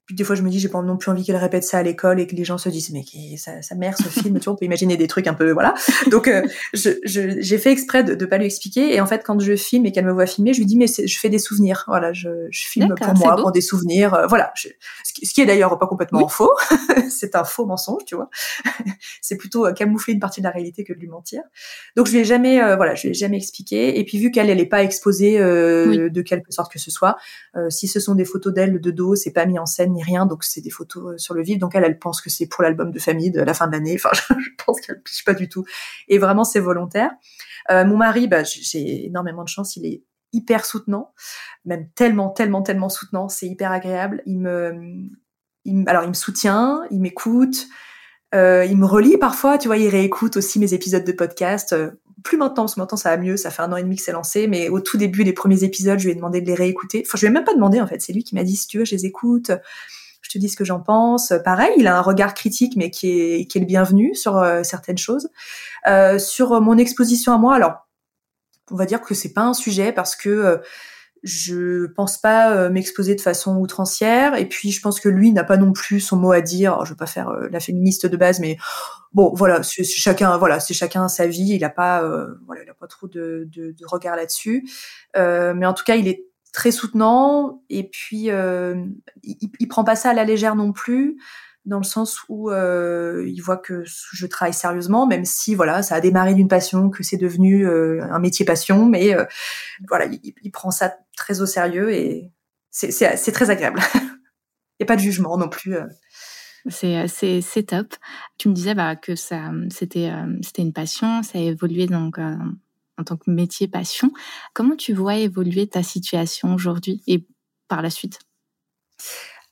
Speaker 2: puis des fois je me dis j'ai pas non plus envie qu'elle répète ça à l'école et que les gens se disent mais qui, sa, sa, mère se filme tu vois on peut imaginer des trucs un peu voilà. Donc euh, j'ai je, fait exprès de, de pas lui expliquer et en fait quand je filme et qu'elle me voit filmer je lui dis mais je fais des souvenirs. Voilà je, je filme pour moi pour des souvenirs euh, voilà. Je, ce qui est d'ailleurs pas complètement oui. faux <laughs> c'est un faux mensonge tu vois. <laughs> C'est plutôt euh, camoufler une partie de la réalité que de lui mentir. Donc je lui ai jamais euh, voilà je lui ai jamais expliqué et puis vu qu'elle elle est pas exposée euh, oui. de quelque sorte que ce soit si ce sont des photos d'elle de dos c'est pas mis en scène ni rien, donc c'est des photos euh, sur le vif. Donc elle, elle pense que c'est pour l'album de famille de la fin de l'année. Enfin, <laughs> je pense qu'elle piche pas du tout. Et vraiment, c'est volontaire. Euh, mon mari, bah, j'ai énormément de chance. Il est hyper soutenant, même tellement, tellement, tellement soutenant. C'est hyper agréable. Il me, alors il me soutient, il m'écoute. Euh, il me relit parfois, tu vois, il réécoute aussi mes épisodes de podcast. Plus maintenant, parce que maintenant ça va mieux, ça fait un an et demi que c'est lancé, mais au tout début, les premiers épisodes, je lui ai demandé de les réécouter. Enfin, je lui ai même pas demandé en fait, c'est lui qui m'a dit si tu veux, je les écoute, je te dis ce que j'en pense. Pareil, il a un regard critique, mais qui est, qui est le bienvenu sur euh, certaines choses. Euh, sur mon exposition à moi, alors, on va dire que c'est pas un sujet parce que euh, je pense pas euh, m'exposer de façon outrancière. Et puis je pense que lui n'a pas non plus son mot à dire. Je veux pas faire euh, la féministe de base mais bon voilà c'est chacun voilà c'est chacun sa vie. Il a pas euh, voilà il a pas trop de, de, de regard là-dessus. Euh, mais en tout cas il est très soutenant. Et puis euh, il, il prend pas ça à la légère non plus dans le sens où euh, il voit que je travaille sérieusement, même si voilà, ça a démarré d'une passion, que c'est devenu euh, un métier passion, mais euh, voilà, il, il, prend ça très au sérieux et c'est très agréable. <laughs> il n'y a pas de jugement non plus. euh.
Speaker 1: C'est top. Tu me disais bah, que ça c'était c'était une passion, ça a évolué donc en tant que métier passion. Comment tu vois évoluer ta situation aujourd'hui et par la suite?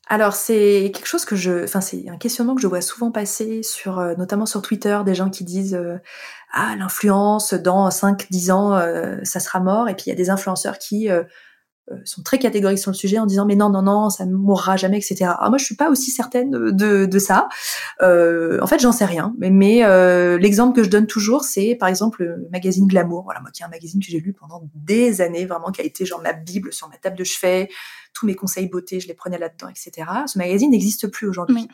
Speaker 2: Alors c'est quelque chose que je, enfin c'est un questionnement que je vois souvent passer sur, euh, notamment sur Twitter, des gens qui disent euh, ah l'influence dans 5-10 ans euh, ça sera mort, et puis il y a des influenceurs qui euh, sont très catégoriques sur le sujet en disant mais non non non ça ne mourra jamais etc. Alors moi je suis pas aussi certaine de, de ça. Euh, en fait j'en sais rien. Mais, mais euh, l'exemple que je donne toujours c'est par exemple le magazine Glamour. Voilà moi qui est un magazine que j'ai lu pendant des années vraiment qui a été genre ma bible sur ma table de chevet. Tous mes conseils beauté je les prenais là-dedans etc. Ce magazine n'existe plus aujourd'hui.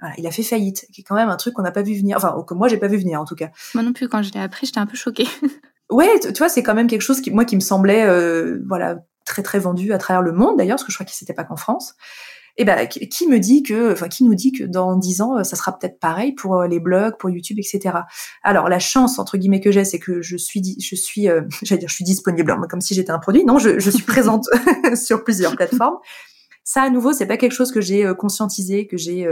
Speaker 2: Voilà, il a fait faillite, qui est quand même un truc qu'on n'a pas vu venir, enfin que moi j'ai pas vu venir en tout cas.
Speaker 1: Moi non plus, quand je l'ai appris, j'étais un peu choquée.
Speaker 2: ouais, tu vois, c'est quand même quelque chose qui moi qui me semblait, euh, voilà, très très vendu à travers le monde d'ailleurs, parce que je crois que c'était pas qu'en France. Et eh ben, qui me dit que, enfin, qui nous dit que dans dix ans, ça sera peut-être pareil pour euh, les blogs, pour YouTube, etc. Alors, la chance entre guillemets que j'ai, c'est que je suis, je suis, euh, <laughs> j'allais dire, je suis disponible, comme si j'étais un produit. Non, je, je suis présente <laughs> sur plusieurs plateformes. Ça, à nouveau, c'est pas quelque chose que j'ai euh, conscientisé, que j'ai,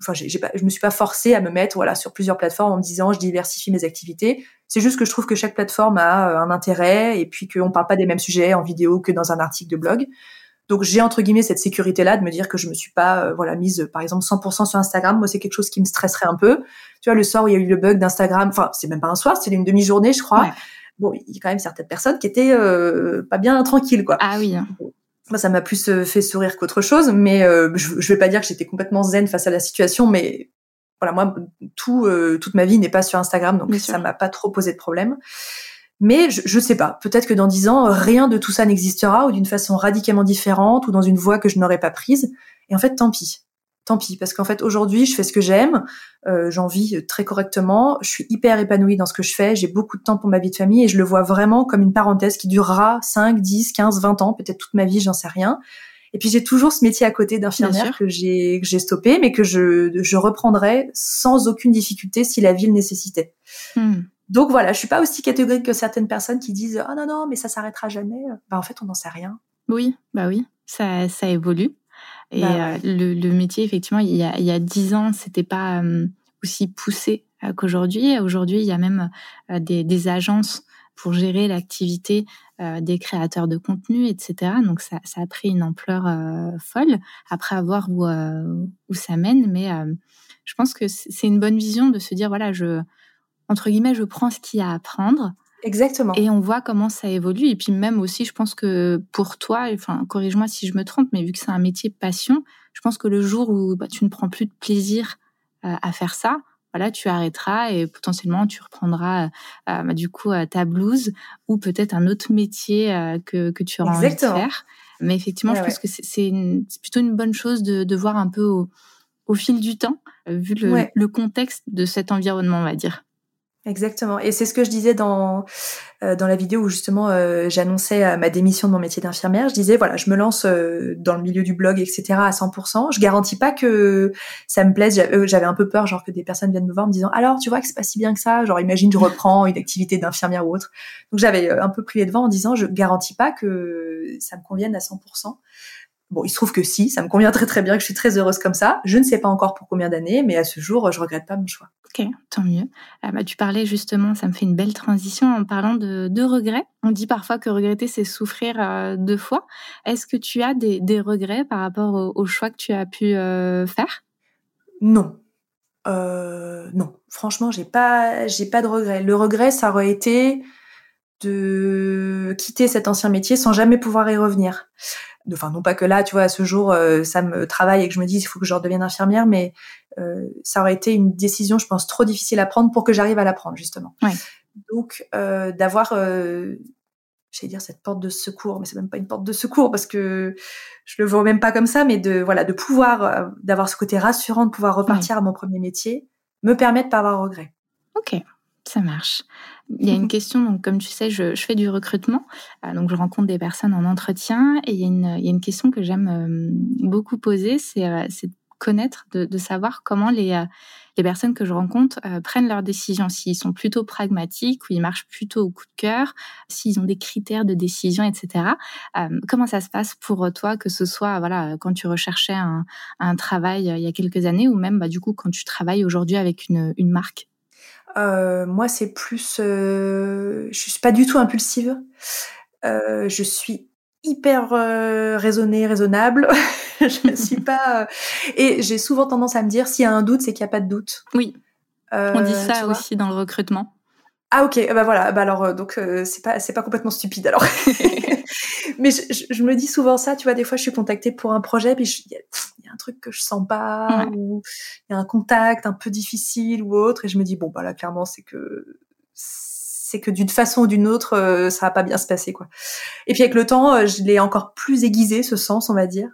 Speaker 2: enfin, j'ai, pas, je me suis pas forcée à me mettre, voilà, sur plusieurs plateformes en me disant, je diversifie mes activités. C'est juste que je trouve que chaque plateforme a euh, un intérêt et puis qu'on parle pas des mêmes sujets en vidéo que dans un article de blog. Donc j'ai entre guillemets cette sécurité là de me dire que je me suis pas euh, voilà mise par exemple 100% sur Instagram. Moi c'est quelque chose qui me stresserait un peu. Tu vois le soir où il y a eu le bug d'Instagram, enfin c'est même pas un soir, c'était une demi-journée je crois. Bon il y a quand même certaines personnes qui étaient euh, pas bien tranquilles quoi.
Speaker 1: Ah oui.
Speaker 2: Moi ça m'a plus fait sourire qu'autre chose, mais je, je vais pas dire que j'étais complètement zen face à la situation, mais voilà, moi, tout, euh, toute ma vie n'est pas sur Instagram, donc ça m'a pas trop posé de problème. Mais je, je sais pas, peut-être que dans dix ans, rien de tout ça n'existera, ou d'une façon radicalement différente, ou dans une voie que je n'aurais pas prise. Et en fait, tant pis. Tant pis, parce qu'en fait, aujourd'hui, je fais ce que j'aime, euh, j'en vis très correctement, je suis hyper épanouie dans ce que je fais, j'ai beaucoup de temps pour ma vie de famille, et je le vois vraiment comme une parenthèse qui durera 5, 10, 15, 20 ans, peut-être toute ma vie, j'en sais rien. Et puis j'ai toujours ce métier à côté d'infirmière que j'ai que j'ai stoppé, mais que je je reprendrai sans aucune difficulté si la vie le nécessitait. Hmm. Donc voilà, je suis pas aussi catégorique que certaines personnes qui disent ah non non mais ça s'arrêtera jamais. Bah en fait on n'en sait rien.
Speaker 1: Oui, bah oui, ça ça évolue. Et bah euh, le, le, métier effectivement il y a dix ans c'était pas euh, aussi poussé euh, qu'aujourd'hui. Aujourd'hui il y a même des, des agences pour gérer l'activité euh, des créateurs de contenu, etc. Donc ça, ça a pris une ampleur euh, folle. Après avoir où, euh, où ça mène, mais je pense que c'est une bonne vision de se dire voilà, je entre guillemets, je prends ce qu'il y a à apprendre.
Speaker 2: Exactement.
Speaker 1: Et on voit comment ça évolue. Et puis même aussi, je pense que pour toi, enfin, corrige-moi si je me trompe, mais vu que c'est un métier passion, je pense que le jour où bah, tu ne prends plus de plaisir à faire ça, voilà, tu arrêteras et potentiellement tu reprendras euh, bah, du coup euh, ta blouse ou peut-être un autre métier euh, que, que tu auras envie de faire. Mais effectivement, je pense que c'est plutôt une bonne chose de, de voir un peu au, au fil du temps, vu le, le contexte de cet environnement, on va dire.
Speaker 2: Exactement. Et c'est ce que je disais dans euh, dans la vidéo où justement euh, j'annonçais euh, ma démission de mon métier d'infirmière. Je disais voilà, je me lance dans le milieu du blog, etc. à 100%. Je garantis pas que ça me plaise. J'avais un peu peur, genre que des personnes viennent me voir en me disant alors tu vois que c'est pas si bien que ça. Genre imagine je reprends une activité d'infirmière ou autre. Donc j'avais un peu pris les devants en disant je garantis pas que ça me convienne à 100%. Bon, il se trouve que si, ça me convient très très bien, que je suis très heureuse comme ça. Je ne sais pas encore pour combien d'années, mais à ce jour, je regrette pas mon choix.
Speaker 1: Ok, tant mieux. Ah bah, tu parlais justement, ça me fait une belle transition en parlant de, de regrets. On dit parfois que regretter, c'est souffrir euh, deux fois. Est-ce que tu as des, des, regrets par rapport au, choix que tu as pu euh, faire?
Speaker 2: Non. Euh, non, franchement, j'ai pas, j'ai pas de regrets. Le regret, ça aurait été de quitter cet ancien métier sans jamais pouvoir y revenir enfin non pas que là, tu vois, à ce jour, euh, ça me travaille et que je me dis il faut que je redevienne infirmière, mais euh, ça aurait été une décision, je pense, trop difficile à prendre pour que j'arrive à la prendre justement. Donc euh, d'avoir, euh, j'allais dire cette porte de secours, mais c'est même pas une porte de secours parce que je le vois même pas comme ça, mais de voilà, de pouvoir, euh, d'avoir ce côté rassurant, de pouvoir repartir à mon premier métier, me permet de pas avoir regret.
Speaker 1: Ok, ça marche. Il y a une question, donc comme tu sais, je, je fais du recrutement, euh, donc je rencontre des personnes en entretien, et il y a une, il y a une question que j'aime euh, beaucoup poser, c'est euh, de connaître, de, de, savoir comment les, les personnes que je rencontre prennent leurs décisions, s'ils sont plutôt pragmatiques ou ils marchent plutôt au coup de cœur, s'ils ont des critères de décision, etc. comment ça se passe pour toi, que ce soit voilà quand tu recherchais un, un travail il y a quelques années ou même bah, du coup quand tu travailles aujourd'hui avec une, une marque?
Speaker 2: Euh, moi, c'est plus, euh, je suis pas du tout impulsive. Euh, je suis hyper euh, raisonnée, raisonnable. <laughs> je ne suis pas. Et j'ai souvent tendance à me dire, s'il y a un doute, c'est qu'il n'y a pas de doute.
Speaker 1: Oui. On dit ça aussi dans le recrutement.
Speaker 2: Ah ok, bah voilà, bah alors donc c'est pas c'est pas complètement stupide alors. <laughs> mais je, me dis souvent ça, tu vois, des fois je suis contactée pour un projet, puis il y, a un truc que je sens pas, ou il y a un contact un peu difficile ou autre, et je me dis bon bah là clairement c'est que c'est que d'une façon ou d'une autre euh, ça va pas bien se passer quoi. Et puis avec le temps, euh, je l'ai encore plus aiguisé ce sens, on va dire.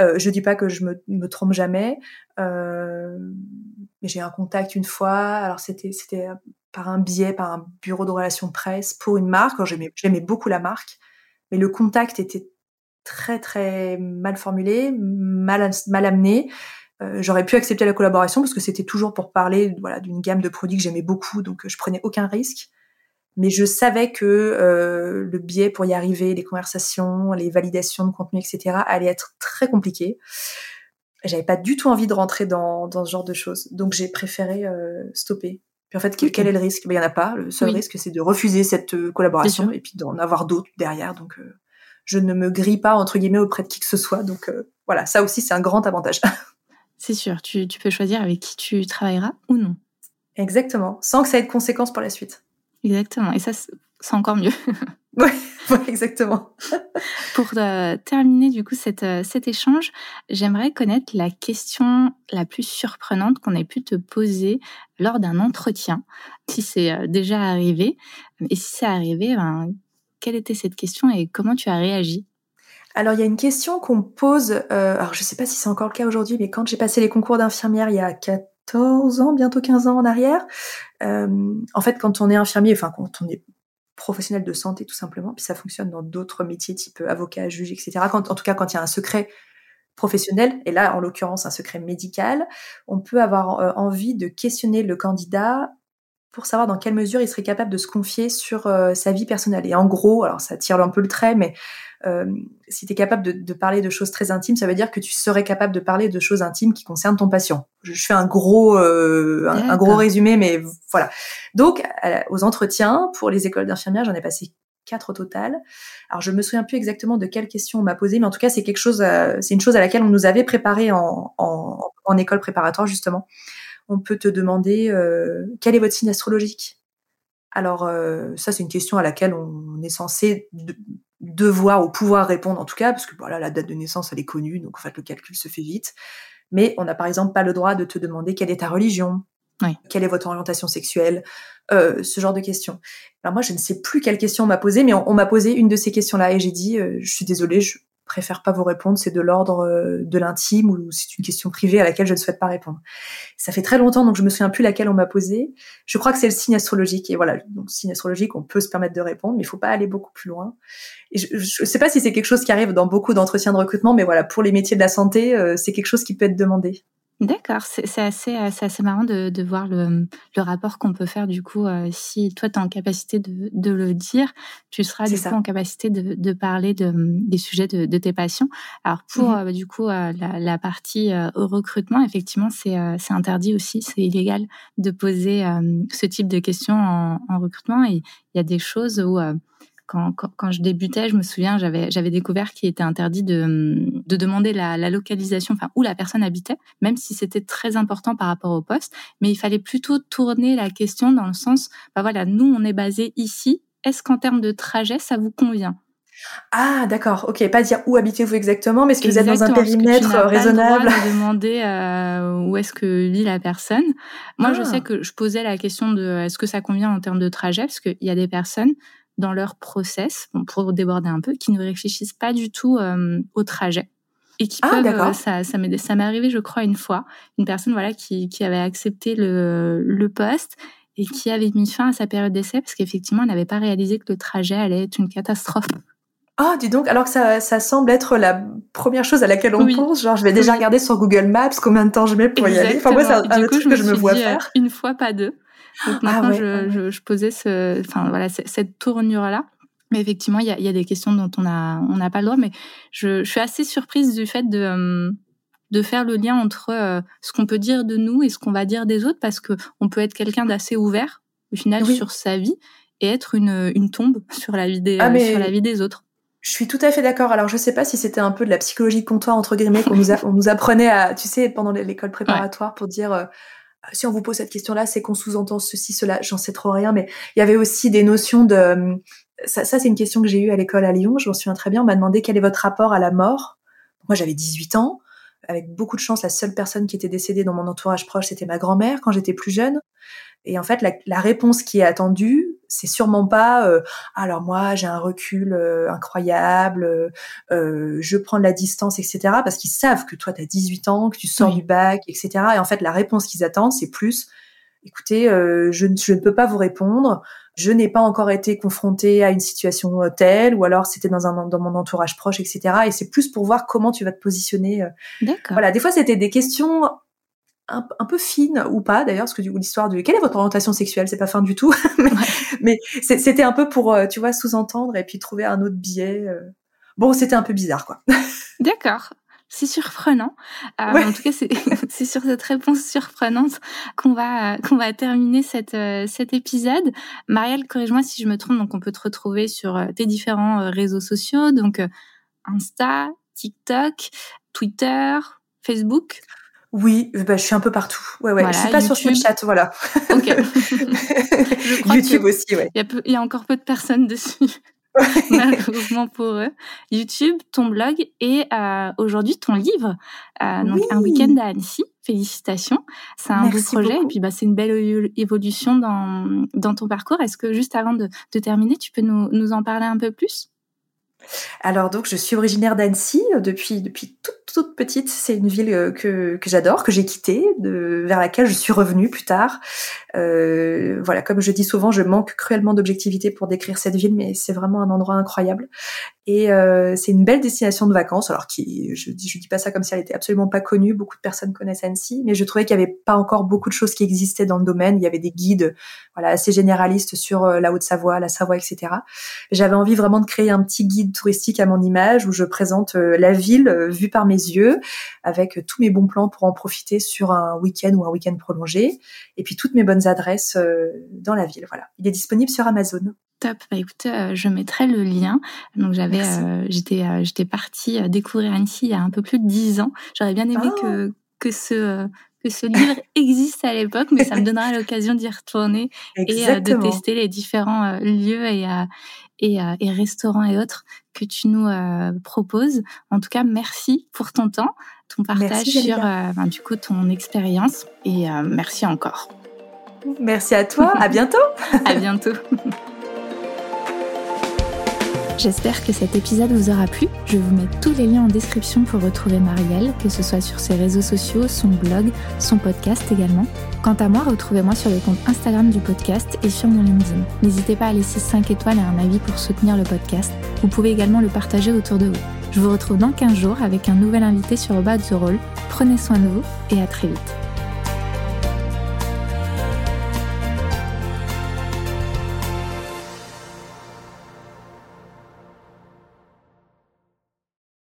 Speaker 2: Euh, je dis pas que je me, me trompe jamais, euh, mais j'ai un contact une fois. Alors c'était c'était par un biais, par un bureau de relations presse pour une marque. J'aimais j'aimais beaucoup la marque, mais le contact était très très mal formulé, mal mal amené. Euh, j'aurais pu accepter la collaboration parce que c'était toujours pour parler voilà d'une gamme de produits que j'aimais beaucoup, donc je prenais aucun risque mais je savais que euh, le biais pour y arriver, les conversations, les validations de contenu, etc., allait être très compliqué. J'avais pas du tout envie de rentrer dans, dans ce genre de choses, donc j'ai préféré euh, stopper. Puis en fait, quel, est le risque? Ben, Il y en a pas. Le seul risque, c'est de refuser cette euh, collaboration et puis d'en avoir d'autres derrière. Donc, euh, je ne me grille pas entre guillemets auprès de qui que ce soit. Donc euh, voilà, ça aussi, c'est un grand avantage. <laughs>
Speaker 1: c'est sûr, tu, tu peux choisir avec qui tu travailleras ou non.
Speaker 2: Exactement, sans que ça ait de conséquences pour la suite.
Speaker 1: Exactement. Et ça, c'est encore mieux. <laughs>
Speaker 2: oui, <laughs> exactement. <laughs>
Speaker 1: Pour euh, terminer du coup cette, euh, cet échange, j'aimerais connaître la question la plus surprenante qu'on ait pu te poser lors d'un entretien, si c'est euh, déjà arrivé. Et si c'est arrivé, ben, quelle était cette question et comment tu as réagi?
Speaker 2: Alors il y a une question qu'on pose, alors je ne sais pas si c'est encore le cas aujourd'hui, mais quand j'ai passé les concours d'infirmière il y a 4 14 ans, bientôt 15 ans en arrière. Euh, en fait, quand on est infirmier, enfin quand on est professionnel de santé tout simplement, puis ça fonctionne dans d'autres métiers type avocat, juge, etc. En tout cas, quand il y a un secret professionnel, et là en l'occurrence un secret médical, on peut avoir euh, envie de questionner le candidat pour savoir dans quelle mesure il serait capable de se confier sur euh, sa vie personnelle. Et en gros, alors ça tire un peu le trait, mais euh, si tu es capable de, de, parler de choses très intimes, ça veut dire que tu serais capable de parler de choses intimes qui concernent ton patient. Je, fais un gros, euh, un, gros résumé, mais voilà. Donc, aux entretiens pour les écoles d'infirmières, j'en ai passé quatre au total. Alors, je me souviens plus exactement de quelle question on m'a posé, mais en tout cas, c'est quelque chose, c'est une chose à laquelle on nous avait préparé en, en, en école préparatoire justement on peut te demander euh, quel est votre signe astrologique? Alors euh, ça, c'est une question à laquelle on est censé devoir ou pouvoir répondre en tout cas, parce que voilà, la date de naissance, elle est connue, donc en fait le calcul se fait vite. Mais on n'a par exemple pas le droit de te demander quelle est ta religion, quelle est votre orientation sexuelle, euh, ce genre de questions. Alors moi, je ne sais plus quelle question on m'a posée, mais on, m'a posé une de ces questions-là et j'ai dit, je suis désolée, je, préfère pas vous répondre, c'est de l'ordre euh, de l'intime ou c'est une question privée à laquelle je ne souhaite pas répondre. Ça fait très longtemps, donc je me souviens plus laquelle on m'a posé. Je crois que c'est le signe astrologique et voilà, donc signe astrologique, on peut se permettre de répondre, mais il faut pas aller beaucoup plus loin. Je, ne sais pas si c'est quelque chose qui arrive dans beaucoup d'entretiens de recrutement, mais voilà, pour les métiers de la santé, euh, c'est quelque chose qui peut être demandé.
Speaker 1: D'accord, c'est assez, assez marrant de, de voir le, le rapport qu'on peut faire du coup. Euh, si toi, tu es en capacité de, de, le dire, tu seras du coup en capacité de, de parler de, des sujets de, de tes patients. Alors pour mmh euh, du coup euh, la, la, partie au recrutement, effectivement, c'est interdit aussi, c'est illégal de poser ce type de questions en, en recrutement. Et il y a des choses où quand, quand, je débutais, je me souviens, j'avais, j'avais découvert qu'il était interdit de, de demander la, la, localisation, enfin où la personne habitait, même si c'était très important par rapport au poste. Mais il fallait plutôt tourner la question dans le sens, bah voilà, nous on est basé ici. Est-ce qu'en termes de trajet, ça vous convient?
Speaker 2: Ah, d'accord. Ok, pas dire où habitez-vous exactement, mais est-ce que vous êtes dans un périmètre raisonnable
Speaker 1: pas le demander euh, où est-ce que vit la personne. Moi, je ah. sais que je posais la question de est-ce que ça convient en termes de trajet, parce qu'il y a des personnes dans leur process, pour déborder un peu, qui ne réfléchissent pas du tout euh, au trajet et qui ah, peuvent, euh, ça, ça m'est, ça m'est arrivé, je crois, une fois, une personne voilà qui, qui avait accepté le, le poste et qui avait mis fin à sa période d'essai parce qu'effectivement, elle n'avait pas réalisé que le trajet allait être une catastrophe.
Speaker 2: Ah, dis donc, alors que ça, ça semble être la première chose à laquelle on pense. Genre, je vais déjà regarder sur Google Maps combien de temps je mets pour y aller. Enfin, moi, c'est un, truc que je me vois euh, faire.
Speaker 1: Une fois, pas deux. Donc ah maintenant, je, je, posais ce, enfin voilà, cette tournure-là. Mais effectivement, il y a, y a, des questions dont on n'a pas le droit. Mais je, je, suis assez surprise du fait de, de faire le lien entre euh, ce qu'on peut dire de nous et ce qu'on va dire des autres, parce que on peut être quelqu'un d'assez ouvert, au final, sur sa vie, et être une, une tombe <laughs> sur la vie des, ah, sur la vie des autres.
Speaker 2: Je suis tout à fait d'accord. Alors, je sais pas si c'était un peu de la psychologie de comptoir entre guillemets qu'on nous, on nous apprenait à, tu sais, pendant l'école préparatoire pour dire. Euh, si on vous pose cette question-là, c'est qu'on sous-entend ceci, cela, j'en sais trop rien, mais il y avait aussi des notions de... Ça, ça c'est une question que j'ai eue à l'école à Lyon, je m'en souviens très bien, on m'a demandé quel est votre rapport à la mort. Moi, j'avais 18 ans, avec beaucoup de chance, la seule personne qui était décédée dans mon entourage proche, c'était ma grand-mère quand j'étais plus jeune. Et en fait, la, la réponse qui est attendue, c'est sûrement pas euh, alors moi j'ai un recul euh, incroyable, euh, je prends de la distance, etc. Parce qu'ils savent que toi tu as 18 ans, que tu sors du bac, etc. Et en fait, la réponse qu'ils attendent, c'est plus écoutez, je, je, ne peux pas vous répondre. Je n'ai pas encore été confrontée à une situation telle, ou alors c'était dans un dans mon entourage proche, etc. Et c'est plus pour voir comment tu vas te positionner. Voilà, des fois c'était des questions un, peu fine ou pas d'ailleurs, parce que du coup l'histoire de quelle est votre orientation sexuelle, c'est pas fin du tout, <laughs> mais, c'était un peu pour euh, tu vois sous-entendre et puis trouver un autre biais. Euh. Bon, c'était un peu bizarre quoi. <laughs>
Speaker 1: D'accord. C'est surprenant. Euh, en tout cas, <laughs> c'est sur cette réponse surprenante qu'on va qu'on va terminer cette, cet épisode. Marielle, corrige-moi si je me trompe. Donc, on peut te retrouver sur tes différents réseaux sociaux, donc Insta, TikTok, Twitter, Facebook.
Speaker 2: Oui, bah, je suis un peu partout. Ouais, ouais. je suis pas sur Snapchat, voilà.
Speaker 1: Ok. <laughs>
Speaker 2: YouTube aussi, ouais.
Speaker 1: Il y, a encore peu de personnes dessus. <laughs> malheureusement pour eux. YouTube, ton blog et euh, aujourd'hui ton livre, euh, donc un week-end à Annecy. Félicitations, c'est un beau projet et puis bah c'est une belle évolution dans dans ton parcours. Est-ce que juste avant de, de terminer, tu peux nous nous en parler un peu plus?
Speaker 2: Alors donc je suis originaire d'Annecy euh, depuis depuis toute toute petite. C'est une ville euh, que que j'adore, que j'ai quittée, vers laquelle je suis revenue plus tard. Euh, voilà, comme je dis souvent, je manque cruellement d'objectivité pour décrire cette ville, mais c'est vraiment un endroit incroyable. Et euh, c'est une belle destination de vacances. Alors qui, je je dis pas ça comme si elle était absolument pas connue. Beaucoup de personnes connaissent Annecy, mais je trouvais qu'il y avait pas encore beaucoup de choses qui existaient dans le domaine. Il y avait des guides, voilà, assez généralistes sur la Haute-Savoie, la Savoie, etc. J'avais envie vraiment de créer un petit guide touristique à mon image où je présente la ville vue par mes yeux avec tous mes bons plans pour en profiter sur un week-end ou un week-end prolongé et puis toutes mes bonnes adresses euh, dans la ville. Voilà, il est disponible sur Amazon.
Speaker 1: Top. Bah écoute, je mettrai le lien. Donc j'avais, j'étais, j'étais partie découvrir Annecy il y a un peu plus de dix ans. J'aurais bien aimé ah. que que ce que ce livre <laughs> existe à l'époque, mais ça me donnera <laughs> l'occasion d'y retourner et de tester les différents lieux et, et, euh, et restaurants et autres que tu nous euh, proposes. En tout cas, merci pour ton temps, ton partage sur euh, ben, du coup ton expérience et merci encore.
Speaker 2: Merci à toi. à bientôt. <laughs>
Speaker 1: à bientôt. <laughs> J'espère que cet épisode vous aura plu. Je vous mets tous les liens en description pour retrouver Marielle, que ce soit sur ses réseaux sociaux, son blog, son podcast également. Quant à moi, retrouvez-moi sur le compte Instagram du podcast et sur mon LinkedIn. N'hésitez pas à laisser 5 étoiles et un avis pour soutenir le podcast. Vous pouvez également le partager autour de vous. Je vous retrouve dans 15 jours avec un nouvel invité sur About the Roll. Prenez soin de vous et à très vite.